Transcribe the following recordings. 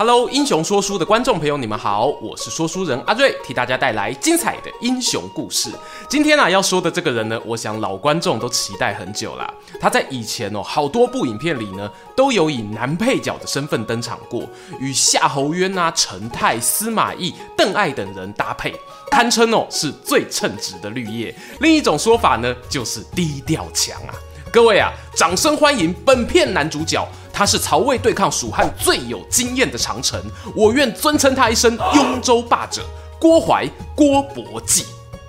Hello，英雄说书的观众朋友，你们好，我是说书人阿瑞，替大家带来精彩的英雄故事。今天啊，要说的这个人呢，我想老观众都期待很久啦。他在以前哦，好多部影片里呢，都有以男配角的身份登场过，与夏侯渊啊、陈太、司马懿、邓艾等人搭配，堪称哦是最称职的绿叶。另一种说法呢，就是低调强啊。各位啊，掌声欢迎本片男主角。他是曹魏对抗蜀汉最有经验的长城，我愿尊称他一声雍州霸者郭淮郭伯霁。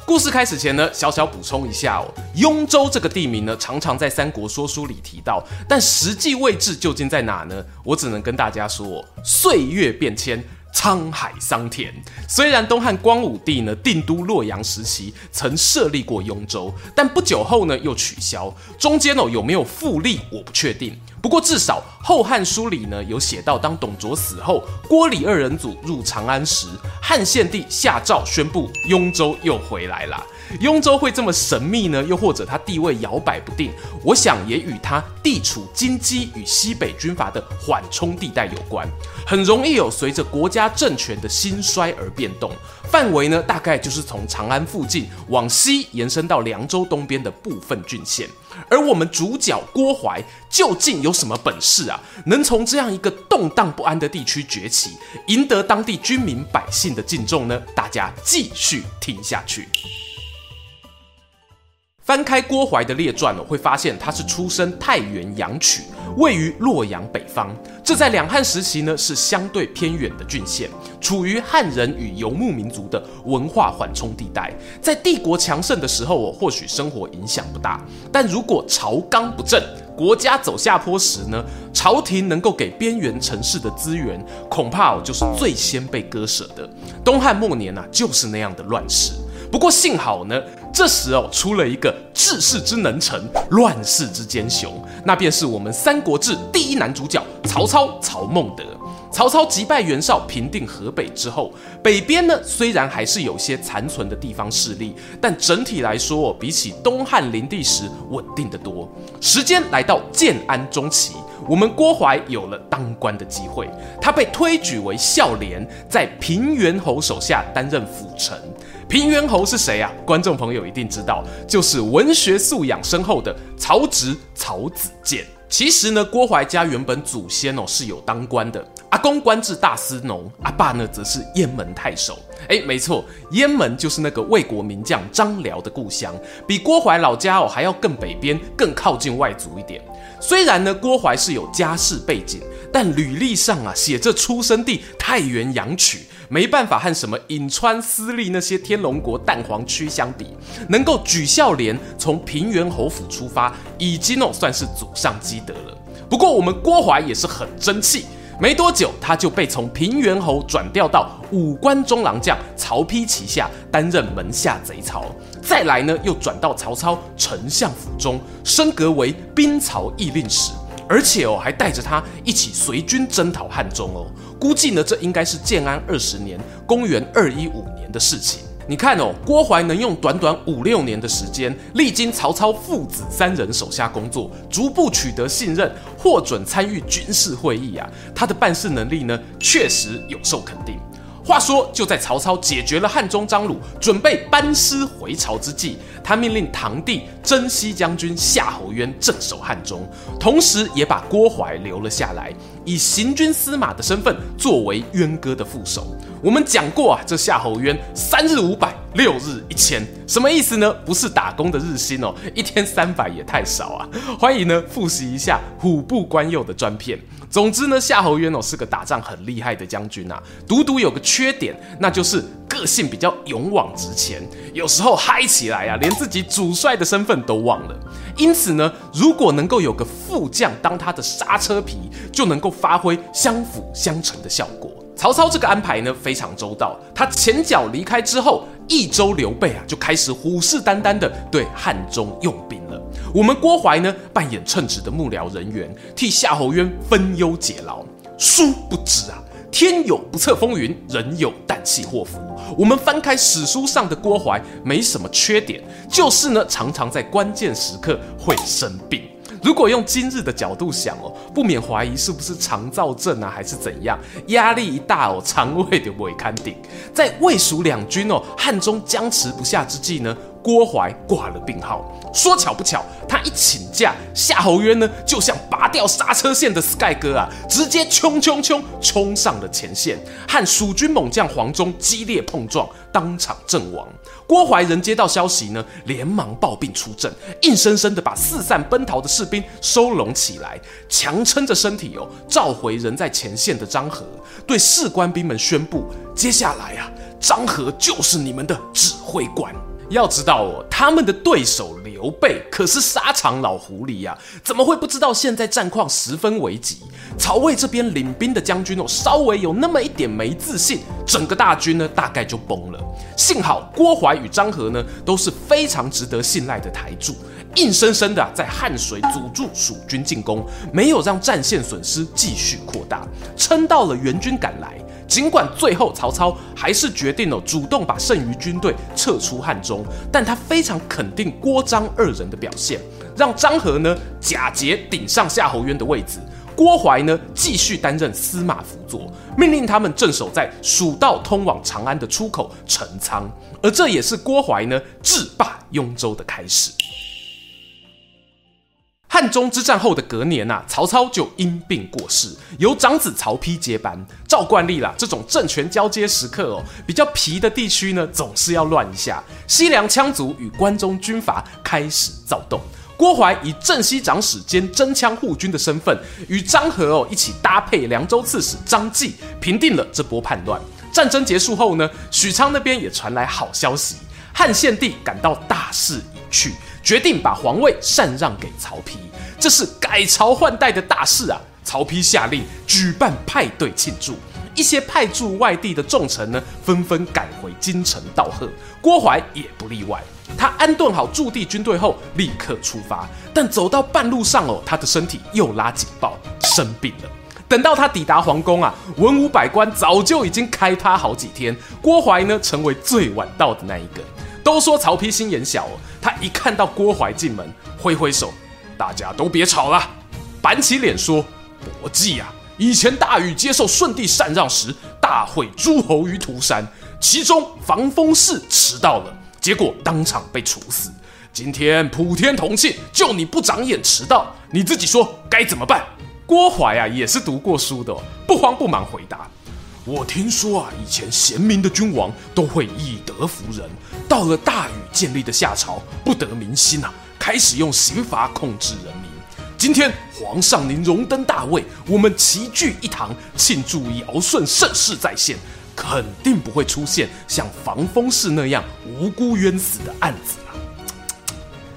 故事开始前呢，小小补充一下哦，雍州这个地名呢，常常在三国说书里提到，但实际位置究竟在哪呢？我只能跟大家说，岁月变迁。沧海桑田。虽然东汉光武帝呢定都洛阳时期曾设立过雍州，但不久后呢又取消。中间哦有没有复立，我不确定。不过至少《后汉书》里呢有写到，当董卓死后，郭李二人组入长安时，汉献帝下诏宣布雍州又回来了。雍州会这么神秘呢？又或者他地位摇摆不定？我想也与他地处京畿与西北军阀的缓冲地带有关，很容易有随着国家政权的兴衰而变动。范围呢，大概就是从长安附近往西延伸到凉州东边的部分郡县。而我们主角郭淮究竟有什么本事啊？能从这样一个动荡不安的地区崛起，赢得当地居民百姓的敬重呢？大家继续听下去。翻开郭淮的列传哦，会发现他是出身太原阳曲，位于洛阳北方。这在两汉时期呢，是相对偏远的郡县，处于汉人与游牧民族的文化缓冲地带。在帝国强盛的时候我，或许生活影响不大。但如果朝纲不正，国家走下坡时呢，朝廷能够给边缘城市的资源，恐怕哦就是最先被割舍的。东汉末年啊，就是那样的乱世。不过幸好呢，这时哦出了一个治世之能臣，乱世之奸雄，那便是我们《三国志》第一男主角曹操曹孟德。曹操击败袁绍，平定河北之后，北边呢虽然还是有些残存的地方势力，但整体来说，比起东汉灵帝时稳定得多。时间来到建安中期，我们郭淮有了当官的机会，他被推举为孝廉，在平原侯手下担任辅臣。平原侯是谁啊？观众朋友一定知道，就是文学素养深厚的曹植、曹子建。其实呢，郭淮家原本祖先哦是有当官的，阿公官至大司农，阿爸呢则是雁门太守。哎，没错，雁门就是那个魏国名将张辽的故乡，比郭淮老家哦还要更北边，更靠近外族一点。虽然呢，郭淮是有家世背景，但履历上啊写着出生地太原阳曲。没办法和什么颍川、私立那些天龙国蛋黄区相比，能够举孝廉从平原侯府出发，已经哦算是祖上积德了。不过我们郭淮也是很争气，没多久他就被从平原侯转调到武关中郎将曹丕旗下担任门下贼曹，再来呢又转到曹操丞相府中，升格为兵曹议令使。而且哦，还带着他一起随军征讨汉中哦。估计呢，这应该是建安二十年（公元二一五年）的事情。你看哦，郭淮能用短短五六年的时间，历经曹操父子三人手下工作，逐步取得信任，获准参与军事会议啊，他的办事能力呢，确实有受肯定。话说，就在曹操解决了汉中张鲁，准备班师回朝之际，他命令堂弟征西将军夏侯渊镇守汉中，同时也把郭淮留了下来，以行军司马的身份作为渊哥的副手。我们讲过啊，这夏侯渊三日五百，六日一千，什么意思呢？不是打工的日薪哦，一天三百也太少啊！欢迎呢复习一下虎步关右的专片。总之呢，夏侯渊哦是个打仗很厉害的将军啊，独独有个缺点，那就是个性比较勇往直前，有时候嗨起来啊，连自己主帅的身份都忘了。因此呢，如果能够有个副将当他的刹车皮，就能够发挥相辅相成的效果。曹操这个安排呢非常周到，他前脚离开之后，益州刘备啊就开始虎视眈眈的对汉中用兵。我们郭淮呢扮演称职的幕僚人员，替夏侯渊分忧解劳。殊不知啊，天有不测风云，人有旦夕祸福。我们翻开史书上的郭淮，没什么缺点，就是呢常常在关键时刻会生病。如果用今日的角度想哦，不免怀疑是不是肠燥症啊，还是怎样？压力一大哦，肠胃就未堪顶。在魏蜀两军哦，汉中僵持不下之际呢，郭淮挂了病号。说巧不巧，他一请假，夏侯渊呢就像拔掉刹车线的 Sky 哥啊，直接冲冲冲冲上了前线，和蜀军猛将黄忠激烈碰撞，当场阵亡。郭淮人接到消息呢，连忙抱病出阵，硬生生的把四散奔逃的士兵收拢起来，强撑着身体哦，召回人在前线的张郃，对士官兵们宣布：接下来啊，张郃就是你们的指挥官。要知道哦，他们的对手刘备可是沙场老狐狸呀，怎么会不知道现在战况十分危急？曹魏这边领兵的将军哦，稍微有那么一点没自信，整个大军呢大概就崩了。幸好郭淮与张郃呢都是非常值得信赖的台柱，硬生生的在汉水阻住蜀军进攻，没有让战线损失继续扩大，撑到了援军赶来。尽管最后曹操还是决定了主动把剩余军队撤出汉中，但他非常肯定郭张二人的表现，让张郃呢假节顶上夏侯渊的位置，郭淮呢继续担任司马辅佐，命令他们镇守在蜀道通往长安的出口陈仓，而这也是郭淮呢制霸雍州的开始。汉中之战后的隔年啊，曹操就因病过世，由长子曹丕接班。照惯例啦，这种政权交接时刻哦，比较皮的地区呢，总是要乱一下。西凉羌族与关中军阀开始躁动。郭淮以镇西长史兼真羌护军的身份，与张郃哦一起搭配凉州刺史张继，平定了这波叛乱。战争结束后呢，许昌那边也传来好消息，汉献帝感到大势已去。决定把皇位禅让给曹丕，这是改朝换代的大事啊！曹丕下令举办派对庆祝，一些派驻外地的重臣呢，纷纷赶回京城道贺，郭淮也不例外。他安顿好驻地军队后，立刻出发，但走到半路上哦，他的身体又拉警报，生病了。等到他抵达皇宫啊，文武百官早就已经开趴好几天，郭淮呢，成为最晚到的那一个。都说曹丕心眼小，他一看到郭淮进门，挥挥手，大家都别吵了，板起脸说：“伯记啊，以前大禹接受舜帝禅让时，大会诸侯于涂山，其中防风氏迟到了，结果当场被处死。今天普天同庆，就你不长眼迟到，你自己说该怎么办？”郭淮啊，也是读过书的，不慌不忙回答。我听说啊，以前贤明的君王都会以德服人，到了大禹建立的夏朝，不得民心啊，开始用刑罚控制人民。今天皇上您荣登大位，我们齐聚一堂庆祝尧舜盛世再现，肯定不会出现像防风氏那样无辜冤死的案子了。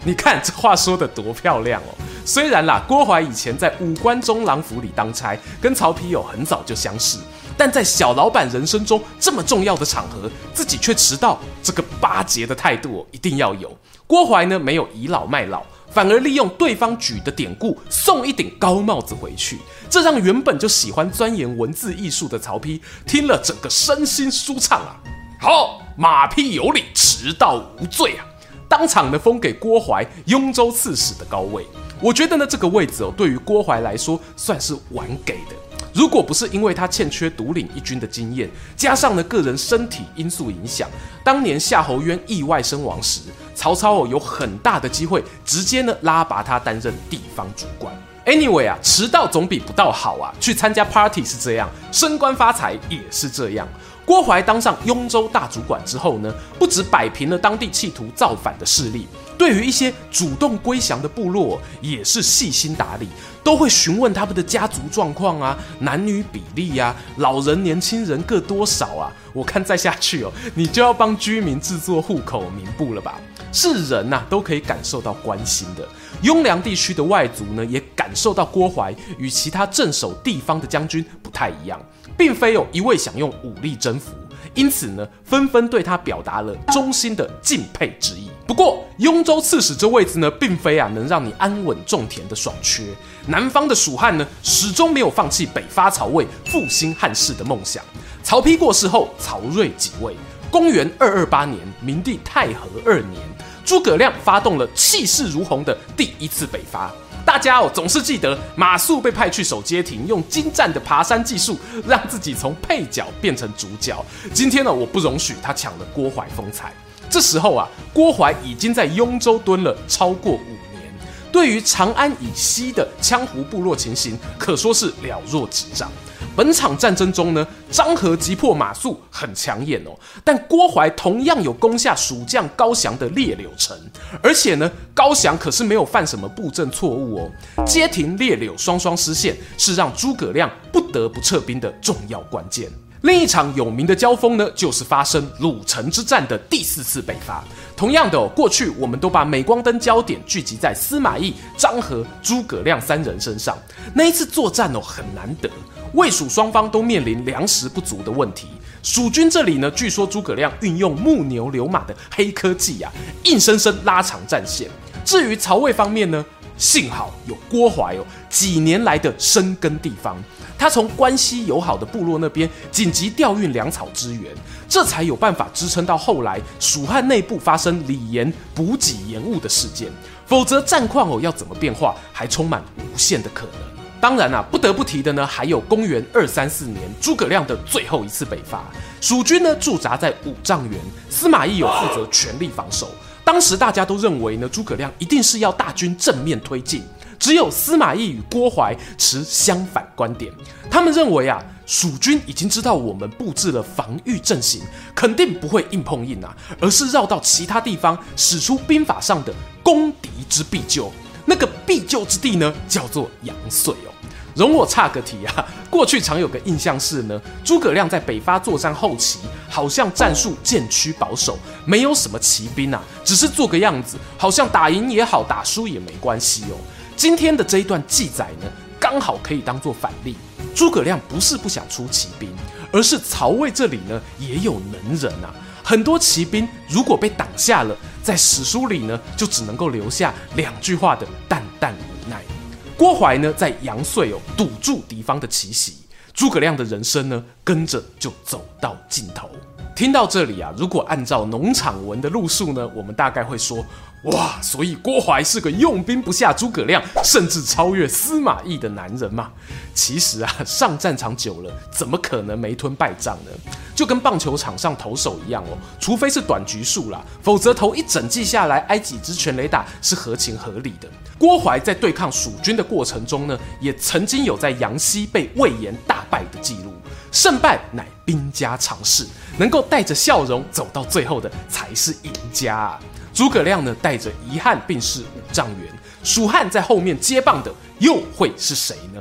你看这话说得多漂亮哦！虽然啦，郭淮以前在武官中郎府里当差，跟曹丕有很早就相识。但在小老板人生中这么重要的场合，自己却迟到，这个巴结的态度一定要有。郭淮呢，没有倚老卖老，反而利用对方举的典故送一顶高帽子回去，这让原本就喜欢钻研文字艺术的曹丕听了整个身心舒畅啊！好，马屁有理，迟到无罪啊！当场呢封给郭淮雍州刺史的高位。我觉得呢这个位置哦，对于郭淮来说算是晚给的。如果不是因为他欠缺独领一军的经验，加上呢个人身体因素影响，当年夏侯渊意外身亡时，曹操有很大的机会直接呢拉拔他担任地方主官。Anyway 啊，迟到总比不到好啊。去参加 party 是这样，升官发财也是这样。郭淮当上雍州大主管之后呢，不止摆平了当地企图造反的势力，对于一些主动归降的部落也是细心打理，都会询问他们的家族状况啊、男女比例、啊、老人年轻人各多少啊。我看再下去哦，你就要帮居民制作户口名簿了吧？是人呐、都可以感受到关心的。雍凉地区的外族呢，也感受到郭淮与其他镇守地方的将军不太一样，并非有一味想用武力征服，因此呢，纷纷对他表达了衷心的敬佩之意。不过，雍州刺史这位置呢，并非啊能让你安稳种田的爽缺。南方的蜀汉呢，始终没有放弃北伐曹魏、复兴汉室的梦想。曹丕过世后，曹睿即位。公元二二八年，明帝太和二年，诸葛亮发动了气势如虹的第一次北伐。大家哦，总是记得马谡被派去守街亭，用精湛的爬山技术，让自己从配角变成主角。今天呢，我不容许他抢了郭淮风采。这时候啊，郭淮已经在雍州蹲了超过五，对于长安以西的羌胡部落情形，可说是了若指掌。本场战争中呢，张合击破马谡很抢眼哦，但郭淮同样有攻下蜀将高翔的列柳城，而且呢，高翔可是没有犯什么布阵错误哦。街亭列柳双双失陷，是让诸葛亮不得不撤兵的重要关键。另一场有名的交锋呢，就是发生鲁城之战的第四次北伐。同样的哦，过去我们都把镁光灯焦点聚集在司马懿、张合、诸葛亮三人身上。那一次作战哦，很难得，魏蜀双方都面临粮食不足的问题。蜀军这里呢，据说诸葛亮运用木牛流马的黑科技呀、啊，硬生生拉长战线。至于曹魏方面呢，幸好有郭淮哦，几年来的深耕地方。他从关系友好的部落那边紧急调运粮草支援，这才有办法支撑到后来蜀汉内部发生李严补给延误的事件。否则战况哦要怎么变化，还充满无限的可能。当然啊，不得不提的呢，还有公元二三四年诸葛亮的最后一次北伐，蜀军呢驻扎在五丈原，司马懿有负责全力防守。当时大家都认为呢，诸葛亮一定是要大军正面推进。只有司马懿与郭淮持相反观点，他们认为啊，蜀军已经知道我们布置了防御阵型，肯定不会硬碰硬啊，而是绕到其他地方使出兵法上的攻敌之必救。那个必救之地呢，叫做阳遂哦。容我岔个题啊，过去常有个印象是呢，诸葛亮在北伐作战后期，好像战术渐趋保守，没有什么骑兵啊，只是做个样子，好像打赢也好，打输也没关系哦。今天的这一段记载呢，刚好可以当做反例。诸葛亮不是不想出骑兵，而是曹魏这里呢也有能人啊。很多骑兵如果被挡下了，在史书里呢就只能够留下两句话的淡淡无奈。郭淮呢在阳遂哦堵住敌方的奇袭，诸葛亮的人生呢跟着就走到尽头。听到这里啊，如果按照农场文的路数呢，我们大概会说。哇，所以郭淮是个用兵不下诸葛亮，甚至超越司马懿的男人嘛？其实啊，上战场久了，怎么可能没吞败仗呢？就跟棒球场上投手一样哦，除非是短局数啦，否则投一整季下来挨几支全垒打是合情合理的。郭淮在对抗蜀军的过程中呢，也曾经有在阳西被魏延大败的记录，胜败乃兵家常事，能够带着笑容走到最后的才是赢家。诸葛亮呢，带着遗憾病逝五丈原，蜀汉在后面接棒的又会是谁呢？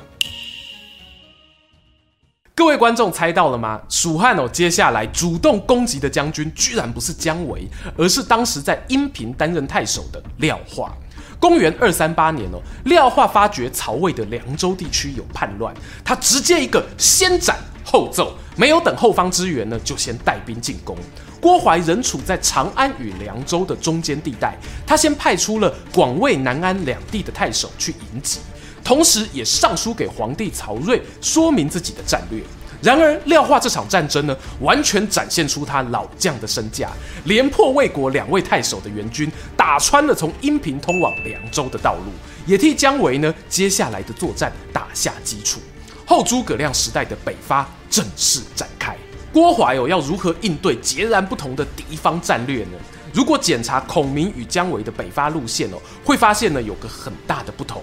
各位观众猜到了吗？蜀汉哦，接下来主动攻击的将军居然不是姜维，而是当时在阴平担任太守的廖化。公元二三八年哦，廖化发觉曹魏的凉州地区有叛乱，他直接一个先斩后奏，没有等后方支援呢，就先带兵进攻。郭淮仍处在长安与凉州的中间地带，他先派出了广魏、南安两地的太守去迎击，同时也上书给皇帝曹睿，说明自己的战略。然而廖化这场战争呢，完全展现出他老将的身价，连破魏国两位太守的援军，打穿了从阴平通往凉州的道路，也替姜维呢接下来的作战打下基础。后诸葛亮时代的北伐正式展开。郭淮哦，要如何应对截然不同的敌方战略呢？如果检查孔明与姜维的北伐路线哦，会发现呢有个很大的不同。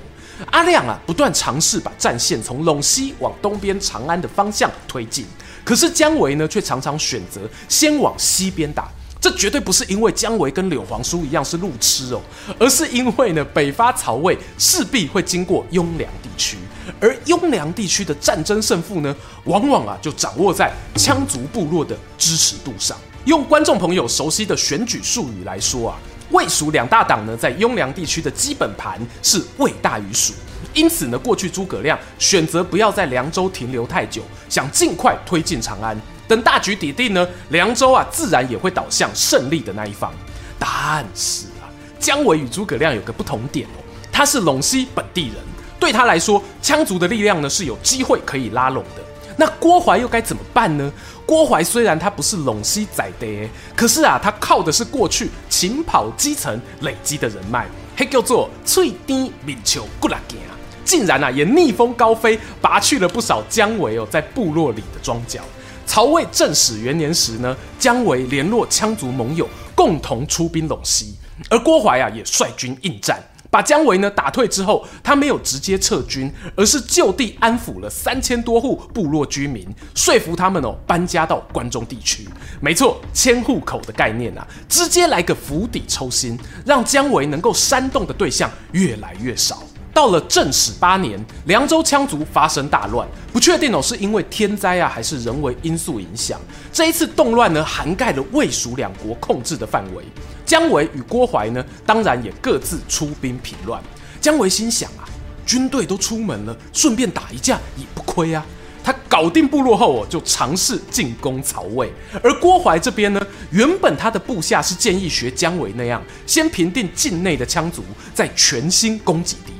阿亮啊，不断尝试把战线从陇西往东边长安的方向推进，可是姜维呢，却常常选择先往西边打。这绝对不是因为姜维跟柳皇叔一样是路痴哦，而是因为呢，北伐曹魏势必会经过雍凉地区，而雍凉地区的战争胜负呢，往往啊就掌握在羌族部落的支持度上。用观众朋友熟悉的选举术语来说啊，魏蜀两大党呢，在雍凉地区的基本盘是魏大于蜀，因此呢，过去诸葛亮选择不要在凉州停留太久，想尽快推进长安。等大局已定呢，凉州啊自然也会倒向胜利的那一方。但是啊，姜维与诸葛亮有个不同点哦，他是陇西本地人，对他来说，羌族的力量呢是有机会可以拉拢的。那郭淮又该怎么办呢？郭淮虽然他不是陇西在地，可是啊，他靠的是过去勤跑基层累积的人脉，还叫做翠丁敏球过来行，竟然啊也逆风高飞，拔去了不少姜维哦在部落里的庄脚。曹魏正始元年时呢，姜维联络羌族盟友，共同出兵陇西，而郭淮啊也率军应战。把姜维呢打退之后，他没有直接撤军，而是就地安抚了三千多户部落居民，说服他们哦搬家到关中地区。没错，迁户口的概念啊，直接来个釜底抽薪，让姜维能够煽动的对象越来越少。到了正始八年，凉州羌族发生大乱，不确定哦是因为天灾啊，还是人为因素影响。这一次动乱呢，涵盖了魏蜀两国控制的范围。姜维与郭淮呢，当然也各自出兵平乱。姜维心想啊，军队都出门了，顺便打一架也不亏啊。他搞定部落后哦，就尝试进攻曹魏。而郭淮这边呢，原本他的部下是建议学姜维那样，先平定境内的羌族，再全心攻击敌。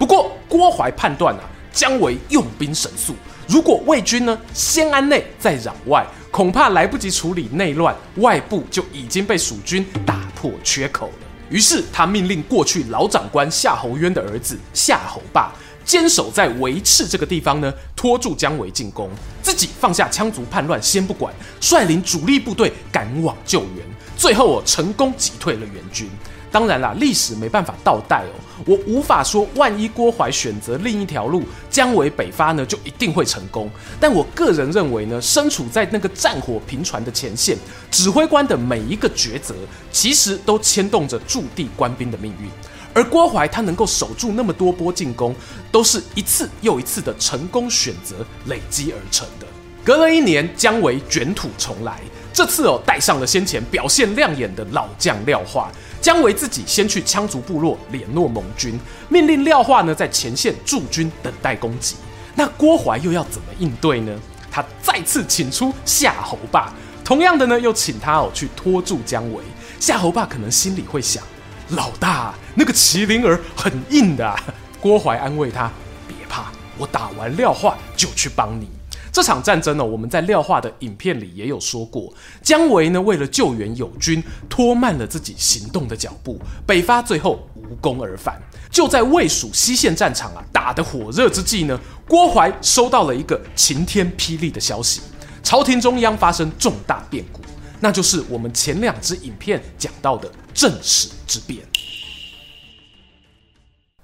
不过郭淮判断啊，姜维用兵神速，如果魏军呢先安内再攘外。恐怕来不及处理内乱，外部就已经被蜀军打破缺口了。于是他命令过去老长官夏侯渊的儿子夏侯霸坚守在韦赤这个地方呢，拖住姜维进攻，自己放下羌族叛乱先不管，率领主力部队赶往救援，最后我成功击退了援军。当然啦，历史没办法倒带哦。我无法说，万一郭淮选择另一条路，姜维北伐呢，就一定会成功。但我个人认为呢，身处在那个战火频传的前线，指挥官的每一个抉择，其实都牵动着驻地官兵的命运。而郭淮他能够守住那么多波进攻，都是一次又一次的成功选择累积而成的。隔了一年，姜维卷土重来，这次哦，带上了先前表现亮眼的老将廖化。姜维自己先去羌族部落联络盟军，命令廖化呢在前线驻军等待攻击。那郭淮又要怎么应对呢？他再次请出夏侯霸，同样的呢又请他哦去拖住姜维。夏侯霸可能心里会想：老大，那个麒麟儿很硬的啊。郭淮安慰他：别怕，我打完廖化就去帮你。这场战争呢，我们在廖化的影片里也有说过，姜维呢为了救援友军，拖慢了自己行动的脚步，北伐最后无功而返。就在魏蜀西线战场啊打得火热之际呢，郭淮收到了一个晴天霹雳的消息，朝廷中央发生重大变故，那就是我们前两支影片讲到的正史之变。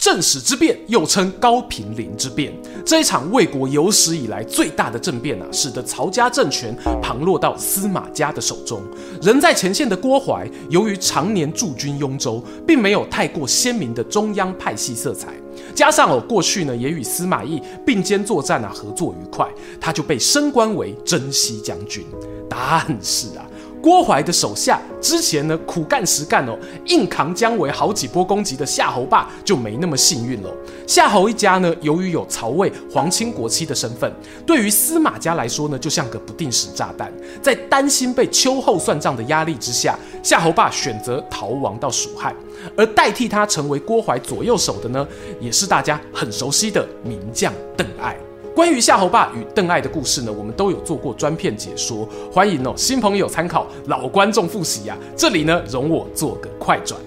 正史之变又称高平陵之变，这一场魏国有史以来最大的政变啊，使得曹家政权旁落到司马家的手中。人在前线的郭淮，由于常年驻军雍州，并没有太过鲜明的中央派系色彩，加上哦过去呢也与司马懿并肩作战啊，合作愉快，他就被升官为征西将军。但是啊。郭淮的手下之前呢苦干实干哦，硬扛姜维好几波攻击的夏侯霸就没那么幸运了。夏侯一家呢，由于有曹魏皇亲国戚的身份，对于司马家来说呢，就像个不定时炸弹。在担心被秋后算账的压力之下，夏侯霸选择逃亡到蜀汉，而代替他成为郭淮左右手的呢，也是大家很熟悉的名将邓艾。关于夏侯霸与邓艾的故事呢，我们都有做过专片解说，欢迎哦新朋友参考，老观众复习呀。这里呢，容我做个快转。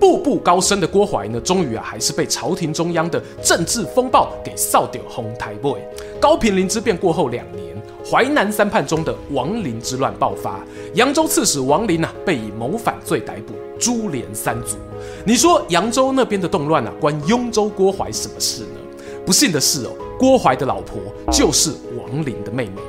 步步高升的郭淮呢，终于啊还是被朝廷中央的政治风暴给扫掉红台 boy。高平陵之变过后两年，淮南三叛中的王陵之乱爆发，扬州刺史王陵啊被以谋反罪逮捕，株连三族。你说扬州那边的动乱啊，关雍州郭淮什么事呢？不幸的是哦。郭淮的老婆就是王林的妹妹。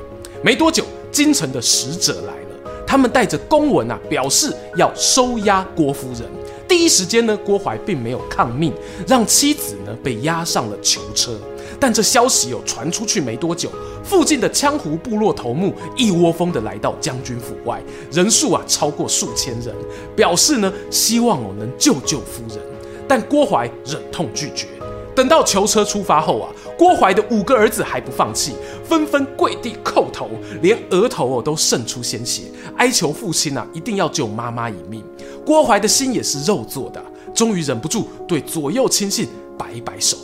没多久，京城的使者来了，他们带着公文啊，表示要收押郭夫人。第一时间呢，郭淮并没有抗命，让妻子呢被押上了囚车。但这消息有传出去没多久，附近的羌胡部落头目一窝蜂的来到将军府外，人数啊超过数千人，表示呢希望我能救救夫人。但郭淮忍痛拒绝。等到囚车出发后啊，郭槐的五个儿子还不放弃，纷纷跪地叩头，连额头哦都渗出鲜血，哀求父亲啊一定要救妈妈一命。郭槐的心也是肉做的，终于忍不住对左右亲信摆一摆手：“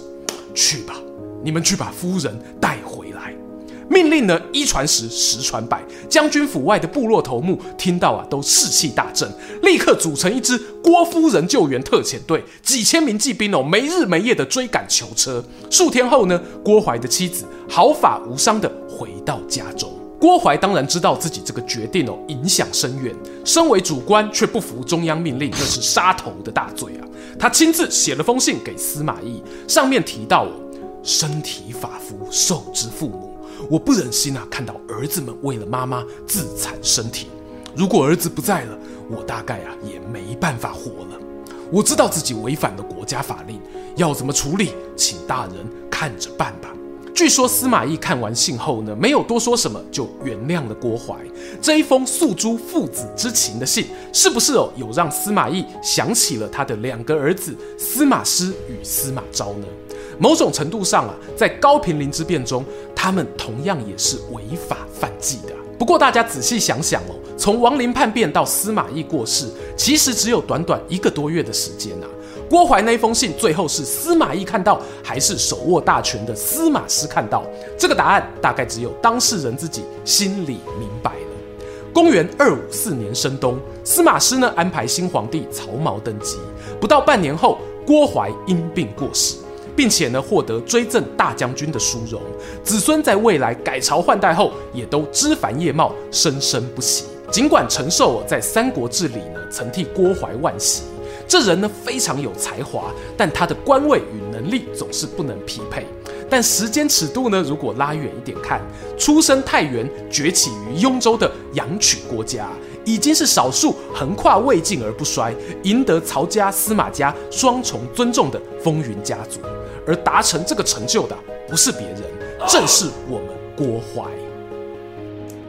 去吧，你们去把夫人带回。”命令呢，一传十，十传百。将军府外的部落头目听到啊，都士气大振，立刻组成一支郭夫人救援特遣队，几千名骑兵哦，没日没夜的追赶囚车。数天后呢，郭槐的妻子毫发无伤的回到家中。郭槐当然知道自己这个决定哦，影响深远。身为主官却不服中央命令，那是杀头的大罪啊！他亲自写了封信给司马懿，上面提到哦，身体发肤，受之父母。我不忍心啊，看到儿子们为了妈妈自残身体。如果儿子不在了，我大概啊也没办法活了。我知道自己违反了国家法令，要怎么处理，请大人看着办吧。据说司马懿看完信后呢，没有多说什么，就原谅了郭淮。这一封诉诸父子之情的信，是不是哦有让司马懿想起了他的两个儿子司马师与司马昭呢？某种程度上啊，在高平陵之变中，他们同样也是违法犯纪的。不过大家仔细想想哦，从王陵叛变到司马懿过世，其实只有短短一个多月的时间呐。郭淮那封信最后是司马懿看到，还是手握大权的司马师看到？这个答案大概只有当事人自己心里明白了。公元二五四年深冬，司马师呢安排新皇帝曹髦登基，不到半年后，郭淮因病过世。并且呢，获得追赠大将军的殊荣，子孙在未来改朝换代后，也都枝繁叶茂，生生不息。尽管陈寿在《三国志》里呢，曾替郭槐惋惜，这人呢非常有才华，但他的官位与能力总是不能匹配。但时间尺度呢，如果拉远一点看，出身太原、崛起于雍州的阳曲郭家。已经是少数横跨魏晋而不衰，赢得曹家、司马家双重尊重的风云家族。而达成这个成就的，不是别人，正是我们郭淮。